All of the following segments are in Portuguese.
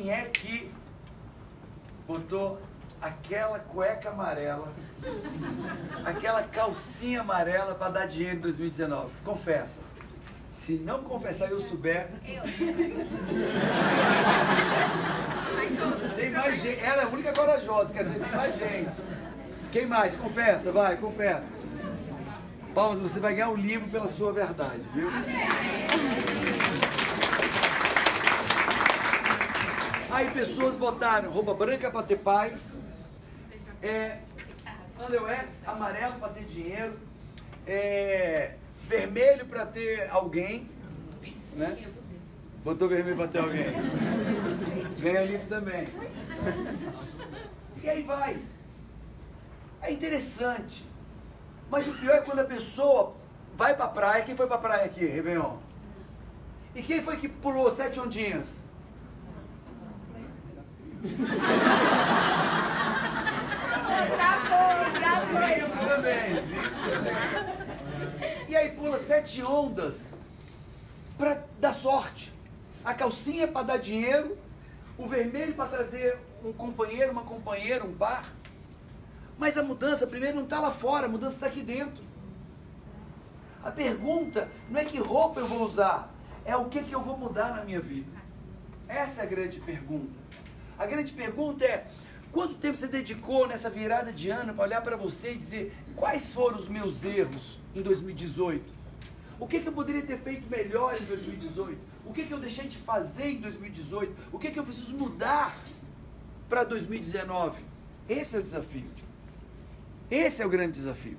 quem é que botou aquela cueca amarela, aquela calcinha amarela para dar dinheiro em 2019? Confessa. Se não confessar eu souber. Eu. Tem mais gente. Ela é a única corajosa, quer dizer, tem mais gente. Quem mais? Confessa, vai, confessa. Palmas, você vai ganhar um livro pela sua verdade, viu? Aí pessoas botaram roupa branca para ter paz, é, underwear amarelo para ter dinheiro, é, vermelho para ter alguém, né? Botou vermelho para ter alguém. Ganha livro também. E aí vai. É interessante. Mas o pior é quando a pessoa vai pra praia. Quem foi pra praia aqui, Réveillon? E quem foi que pulou sete ondinhas? Bravo, bravo. Também. E aí pula sete ondas para dar sorte. A calcinha para dar dinheiro, o vermelho para trazer um companheiro, uma companheira, um par. Mas a mudança, primeiro, não está lá fora, a mudança está aqui dentro. A pergunta não é que roupa eu vou usar, é o que, que eu vou mudar na minha vida. Essa é a grande pergunta. A grande pergunta é: quanto tempo você dedicou nessa virada de ano para olhar para você e dizer quais foram os meus erros em 2018? O que, que eu poderia ter feito melhor em 2018? O que, que eu deixei de fazer em 2018? O que, que eu preciso mudar para 2019? Esse é o desafio. Esse é o grande desafio.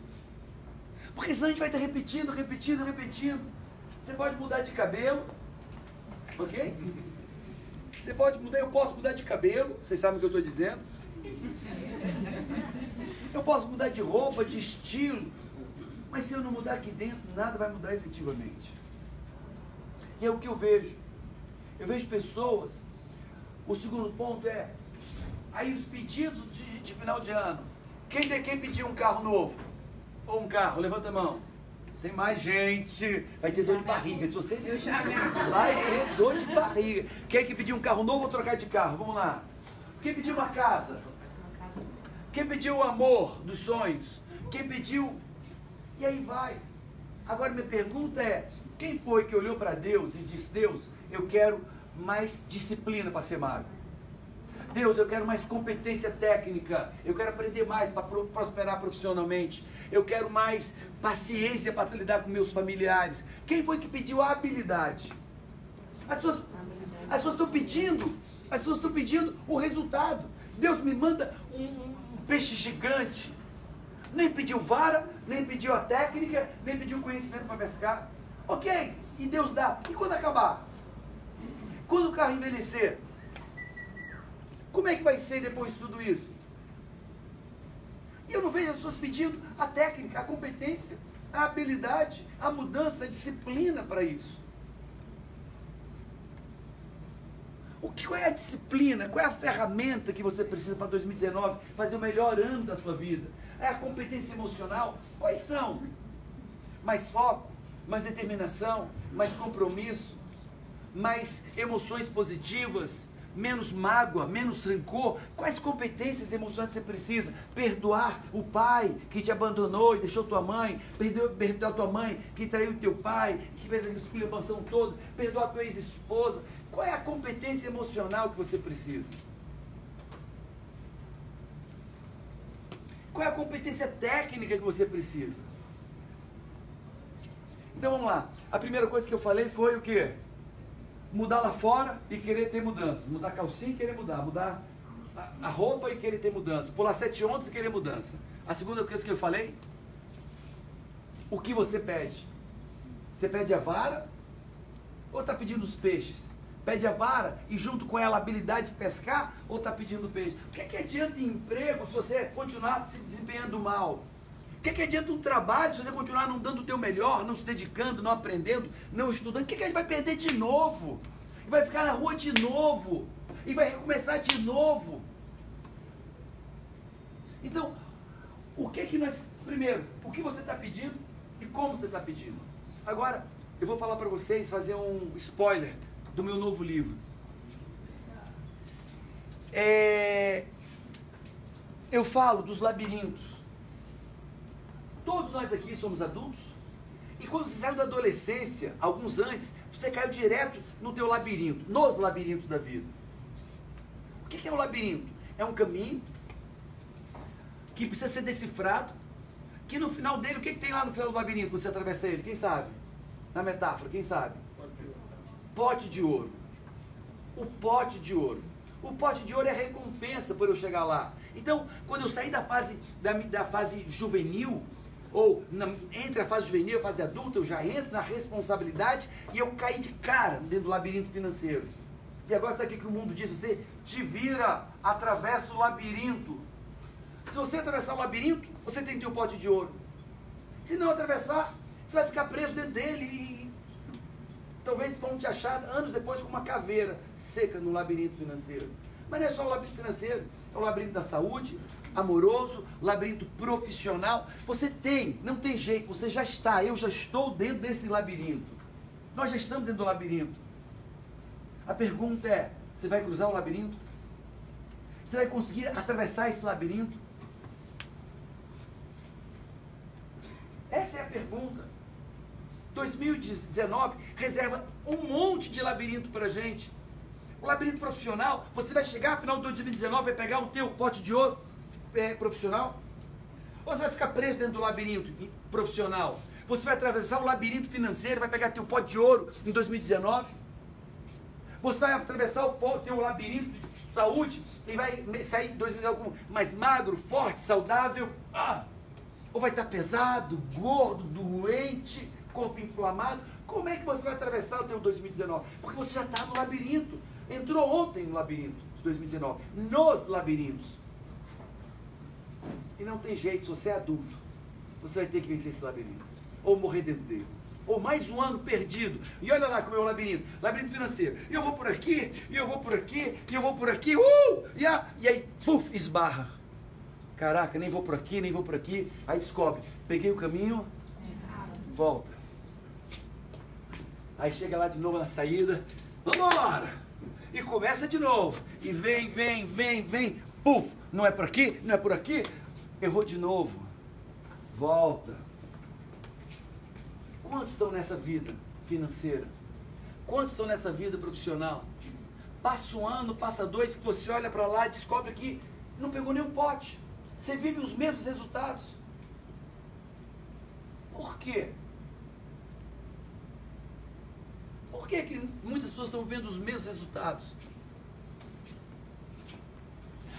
Porque senão a gente vai estar repetindo, repetindo, repetindo. Você pode mudar de cabelo, ok? Você pode mudar, eu posso mudar de cabelo, vocês sabem o que eu estou dizendo. Eu posso mudar de roupa, de estilo, mas se eu não mudar aqui dentro, nada vai mudar efetivamente. E é o que eu vejo. Eu vejo pessoas, o segundo ponto é, aí os pedidos de, de final de ano, quem, de, quem pediu um carro novo? Ou um carro? Levanta a mão. Tem mais gente. Vai ter dor de barriga. Se você. Vai ter dor de barriga. Quem é que pediu um carro novo ou trocar de carro? Vamos lá. Quem pediu uma casa? Quem pediu o amor dos sonhos? Quem pediu. E aí vai. Agora minha pergunta é: quem foi que olhou para Deus e disse, Deus, eu quero mais disciplina para ser magro? Deus, eu quero mais competência técnica, eu quero aprender mais para prosperar profissionalmente, eu quero mais paciência para lidar com meus familiares. Quem foi que pediu a habilidade? As pessoas, as pessoas estão pedindo, as pessoas estão pedindo o resultado. Deus me manda um, um peixe gigante. Nem pediu vara, nem pediu a técnica, nem pediu conhecimento para pescar. Ok, e Deus dá. E quando acabar? Quando o carro envelhecer? Como é que vai ser depois de tudo isso? E eu não vejo as pessoas pedindo a técnica, a competência, a habilidade, a mudança, a disciplina para isso. O que, qual é a disciplina? Qual é a ferramenta que você precisa para 2019 fazer o melhor ano da sua vida? É a competência emocional? Quais são? Mais foco, mais determinação, mais compromisso, mais emoções positivas, menos mágoa, menos rancor. Quais competências emocionais você precisa? Perdoar o pai que te abandonou e deixou tua mãe, perdoar, tua mãe que traiu teu pai, que fez a esculhambação toda, perdoar tua ex-esposa. Qual é a competência emocional que você precisa? Qual é a competência técnica que você precisa? Então vamos lá. A primeira coisa que eu falei foi o quê? Mudar lá fora e querer ter mudanças. Mudar a calcinha e querer mudar. Mudar a, roupa e querer ter mudança. Pular sete ondas e querer mudança. A segunda coisa que eu falei, o que você pede? Você pede a vara ou está pedindo os peixes? Pede a vara e junto com ela a habilidade de pescar ou está pedindo peixe? O que, é que adianta emprego se você continuar se desempenhando mal? O que, que adianta um trabalho se você continuar não dando o teu melhor, não se dedicando, não aprendendo, não estudando? O que, que a gente vai perder de novo? E vai ficar na rua de novo? E vai recomeçar de novo? Então, o que que nós. Primeiro, o que você está pedindo e como você está pedindo. Agora, eu vou falar para vocês, fazer um spoiler do meu novo livro. É, eu falo dos labirintos. Todos nós aqui somos adultos. E quando você saiu da adolescência, alguns antes, você caiu direto no teu labirinto, nos labirintos da vida. O que é um labirinto? É um caminho que precisa ser decifrado, que no final dele, o que, que tem lá no final do labirinto quando você atravessa ele? Quem sabe? Na metáfora, quem sabe? Pote de ouro. O pote de ouro. O pote de ouro é a recompensa por eu chegar lá. Então, quando eu saí da fase, da, da fase juvenil, ou na, entre a fase juvenil e a fase adulta, eu já entro na responsabilidade e eu caí de cara dentro do labirinto financeiro. E agora sabe o que o mundo diz? Você te vira, atravessa o labirinto. Se você atravessar o labirinto, você tem que ter o um pote de ouro. Se não atravessar, você vai ficar preso dentro dele e talvez vão te achar anos depois com uma caveira seca no labirinto financeiro. Mas não é só o labirinto financeiro, é o labirinto da saúde, amoroso, labirinto profissional. Você tem, não tem jeito, você já está, eu já estou dentro desse labirinto. Nós já estamos dentro do labirinto. A pergunta é: você vai cruzar o labirinto? Você vai conseguir atravessar esse labirinto? Essa é a pergunta. 2019 reserva um monte de labirinto para gente. O labirinto profissional, você vai chegar no final de 2019, vai pegar o teu pote de ouro é, profissional? Ou você vai ficar preso dentro do labirinto profissional? Você vai atravessar o labirinto financeiro, vai pegar teu pote de ouro em 2019? Você vai atravessar o teu labirinto de saúde e vai sair em 2019 mais magro, forte, saudável? Ah! Ou vai estar pesado, gordo, doente, corpo inflamado? Como é que você vai atravessar o teu 2019? Porque você já está no labirinto. Entrou ontem no labirinto de 2019. Nos labirintos. E não tem jeito, se você é adulto, você vai ter que vencer esse labirinto. Ou morrer dentro dele. Ou mais um ano perdido. E olha lá como é o labirinto. Labirinto financeiro. E eu vou por aqui, e eu vou por aqui, e eu vou por aqui. Uh! E, a, e aí, puf, esbarra. Caraca, nem vou por aqui, nem vou por aqui. Aí descobre. Peguei o caminho, volta. Aí chega lá de novo na saída. Vamos embora! E começa de novo. E vem, vem, vem, vem. Puf! Não é por aqui, não é por aqui. Errou de novo. Volta. Quantos estão nessa vida financeira? Quantos estão nessa vida profissional? Passa um ano, passa dois, que você olha para lá e descobre que não pegou nenhum pote. Você vive os mesmos resultados. Por quê? Por que, que muitas pessoas estão vendo os mesmos resultados?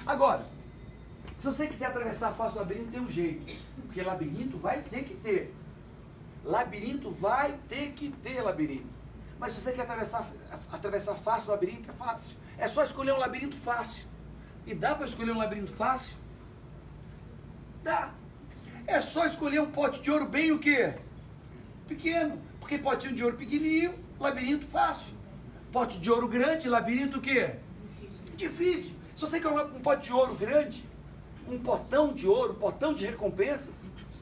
Agora, se você quiser atravessar a face do labirinto, tem um jeito. Porque labirinto vai ter que ter. Labirinto vai ter que ter labirinto. Mas se você quer atravessar, atravessar fácil o labirinto, é fácil. É só escolher um labirinto fácil. E dá para escolher um labirinto fácil? Dá. É só escolher um pote de ouro bem o quê? Pequeno. Porque potinho de ouro pequenininho labirinto fácil. Pote de ouro grande, labirinto o quê? Difícil. Se você quer um pote de ouro grande, um potão de ouro, um potão de recompensas,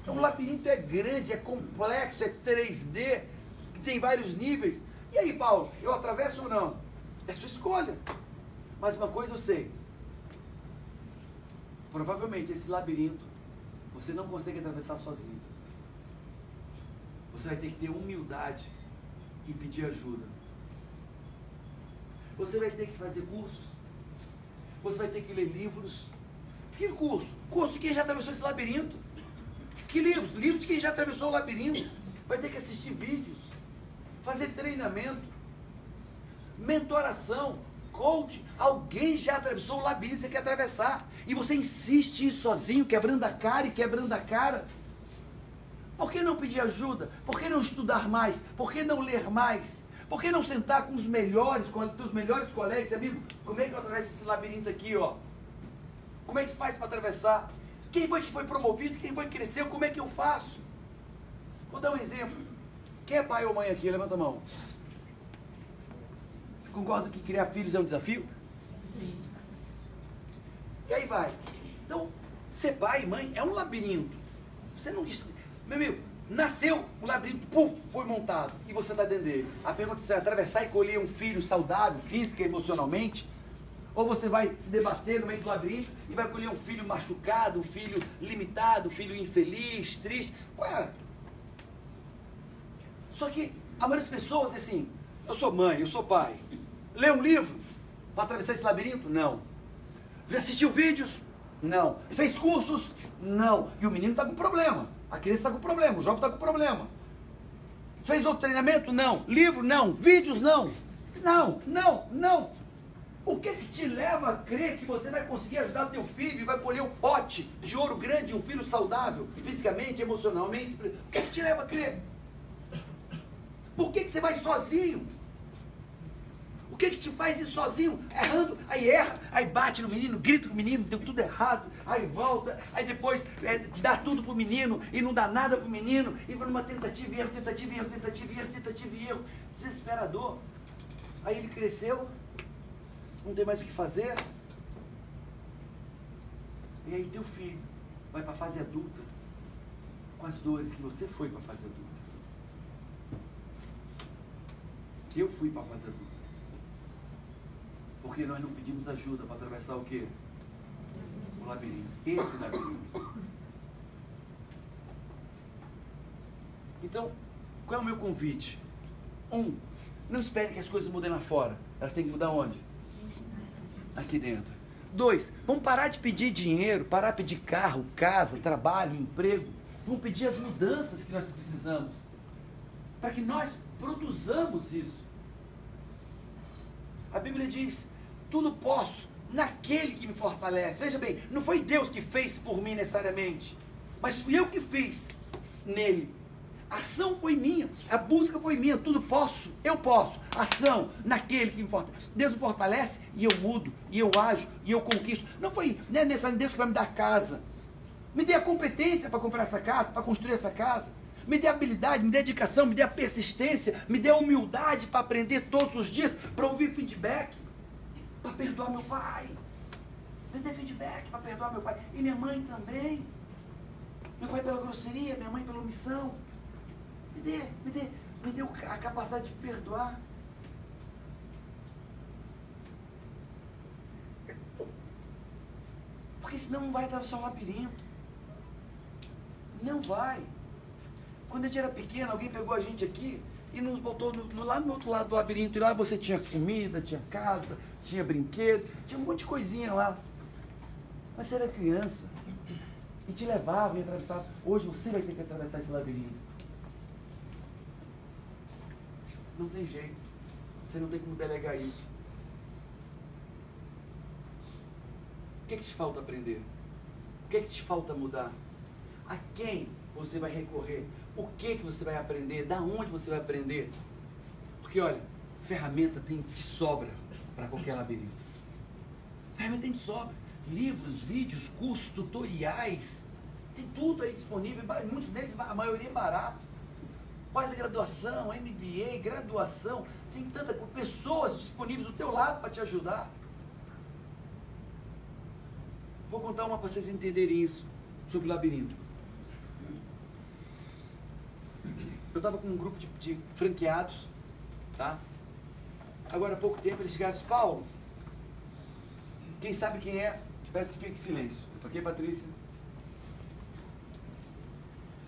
então o labirinto é grande, é complexo, é 3D, tem vários níveis. E aí, Paulo, eu atravesso ou não? É sua escolha. Mas uma coisa eu sei. Provavelmente esse labirinto você não consegue atravessar sozinho. Você vai ter que ter humildade e pedir ajuda. Você vai ter que fazer cursos. Você vai ter que ler livros. Que curso? Curso de quem já atravessou esse labirinto. Que livros? Livros de quem já atravessou o labirinto. Vai ter que assistir vídeos. Fazer treinamento. Mentoração. Coach. Alguém já atravessou o labirinto você quer atravessar. E você insiste sozinho, quebrando a cara e quebrando a cara. Por que não pedir ajuda? Por que não estudar mais? Por que não ler mais? Por que não sentar com os melhores, com os melhores colegas, amigo? Como é que eu atravesso esse labirinto aqui, ó? Como é que se faz para atravessar? Quem foi que foi promovido? Quem foi que cresceu? Como é que eu faço? Vou dar um exemplo. Quem é pai ou mãe aqui? Levanta a mão. Concordo que criar filhos é um desafio? Sim. E aí vai. Então, ser pai e mãe é um labirinto. Você não meu amigo, nasceu, o labirinto, puf, foi montado. E você está dentro dele. A pergunta é: atravessar e colher um filho saudável, física e emocionalmente? Ou você vai se debater no meio do labirinto e vai colher um filho machucado, um filho limitado, um filho infeliz, triste. Ué. Só que a maioria das pessoas, assim, eu sou mãe, eu sou pai. Lê um livro para atravessar esse labirinto? Não. Assistiu vídeos? Não. Fez cursos? Não. E o menino está com problema. A criança está com problema. O jovem está com problema. Fez outro treinamento? Não. Livro? Não. Vídeos? Não. Não, não, não. O que, que te leva a crer que você vai conseguir ajudar teu filho e vai colher o um pote de ouro grande, um filho saudável, fisicamente, emocionalmente? O que, que te leva a crer? Por que, que você vai sozinho? O que, que te faz ir sozinho, errando? Aí erra, aí bate no menino, grita com o menino, deu tudo errado, aí volta, aí depois é, dá tudo pro menino e não dá nada pro menino, e vai numa tentativa e erro, tentativa e erro, tentativa e erro, tentativa e erro, desesperador. Aí ele cresceu, não tem mais o que fazer. E aí teu filho vai para fase adulta com as dores que você foi para fase adulta. Eu fui para fase adulta. Porque nós não pedimos ajuda para atravessar o quê? O labirinto. Esse labirinto. Então, qual é o meu convite? Um, não espere que as coisas mudem lá fora. Elas têm que mudar onde? Aqui dentro. Dois, vamos parar de pedir dinheiro, parar de pedir carro, casa, trabalho, emprego. Vamos pedir as mudanças que nós precisamos. Para que nós produzamos isso. A Bíblia diz: tudo posso naquele que me fortalece. Veja bem, não foi Deus que fez por mim necessariamente, mas fui eu que fiz nele. A ação foi minha, a busca foi minha, tudo posso, eu posso. Ação naquele que me fortalece. Deus me fortalece e eu mudo, e eu ajo, e eu conquisto. Não foi né, nessa Deus que vai me dar casa. Me dê a competência para comprar essa casa, para construir essa casa. Me dê habilidade, me dê dedicação, me dê a persistência, me dê a humildade para aprender todos os dias, para ouvir feedback, para perdoar meu pai. Me dê feedback para perdoar meu pai. E minha mãe também. Meu pai pela grosseria, minha mãe pela omissão. Me dê, me dê, me dê a capacidade de perdoar. Porque senão não vai atravessar o labirinto. Não vai. Quando a gente era pequeno, alguém pegou a gente aqui e nos botou no, no, lá no outro lado do labirinto. E lá você tinha comida, tinha casa, tinha brinquedo, tinha um monte de coisinha lá. Mas você era criança. E te levava e atravessava. Hoje você vai ter que atravessar esse labirinto. Não tem jeito. Você não tem como delegar isso. O que, é que te falta aprender? O que, é que te falta mudar? A quem você vai recorrer? O que, que você vai aprender? Da onde você vai aprender? Porque olha, ferramenta tem de sobra para qualquer labirinto. Ferramenta tem de sobra. Livros, vídeos, cursos, tutoriais. Tem tudo aí disponível. Muitos deles, a maioria é barato pós-graduação, MBA, graduação, tem tanta pessoas disponíveis do teu lado para te ajudar. Vou contar uma para vocês entenderem isso sobre o labirinto. Eu estava com um grupo de, de, franqueados, tá? Agora há pouco tempo eles chegaram e Paulo, quem sabe quem é, peço que fique em silêncio. Ok, Patrícia?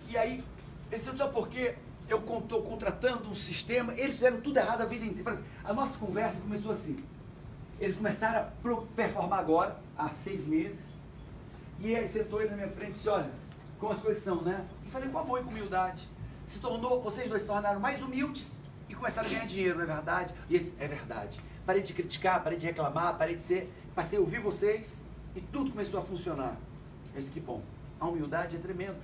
E aí, eles disseram, por quê? eu estou contratando um sistema, eles fizeram tudo errado a vida inteira. A nossa conversa começou assim. Eles começaram a performar agora, há seis meses, e aí sentou ele na minha frente e disse, olha, como as coisas são, né? E falei com amor e com humildade. Se tornou, vocês dois se tornaram mais humildes e começaram a ganhar dinheiro, não é verdade? E eles, é verdade. Parei de criticar, parei de reclamar, parei de ser, passei a ouvir vocês e tudo começou a funcionar. Eu disse, que bom. A humildade é tremendo.